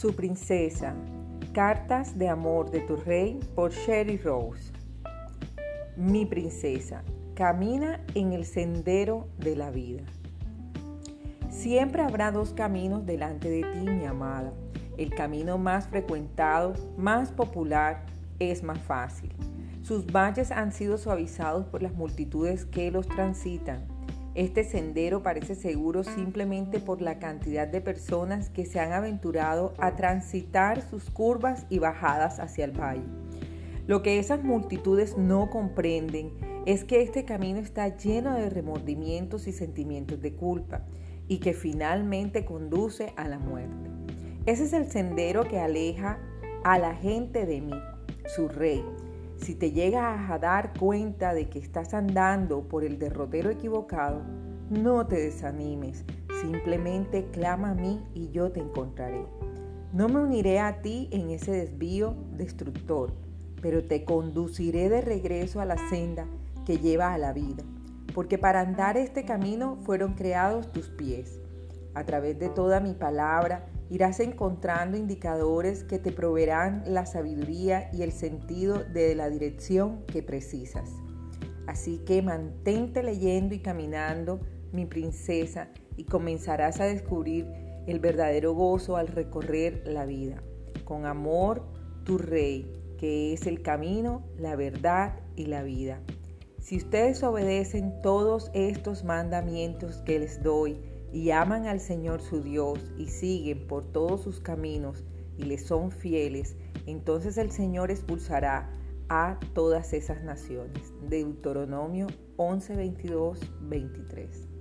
Su princesa. Cartas de amor de tu rey por Sherry Rose. Mi princesa. Camina en el sendero de la vida. Siempre habrá dos caminos delante de ti, mi amada. El camino más frecuentado, más popular, es más fácil. Sus valles han sido suavizados por las multitudes que los transitan. Este sendero parece seguro simplemente por la cantidad de personas que se han aventurado a transitar sus curvas y bajadas hacia el valle. Lo que esas multitudes no comprenden es que este camino está lleno de remordimientos y sentimientos de culpa y que finalmente conduce a la muerte. Ese es el sendero que aleja a la gente de mí, su rey. Si te llegas a dar cuenta de que estás andando por el derrotero equivocado, no te desanimes, simplemente clama a mí y yo te encontraré. No me uniré a ti en ese desvío destructor, pero te conduciré de regreso a la senda que lleva a la vida, porque para andar este camino fueron creados tus pies. A través de toda mi palabra irás encontrando indicadores que te proveerán la sabiduría y el sentido de la dirección que precisas. Así que mantente leyendo y caminando, mi princesa, y comenzarás a descubrir el verdadero gozo al recorrer la vida. Con amor, tu rey, que es el camino, la verdad y la vida. Si ustedes obedecen todos estos mandamientos que les doy, y aman al Señor su Dios y siguen por todos sus caminos y le son fieles, entonces el Señor expulsará a todas esas naciones. Deuteronomio 11, 22, 23.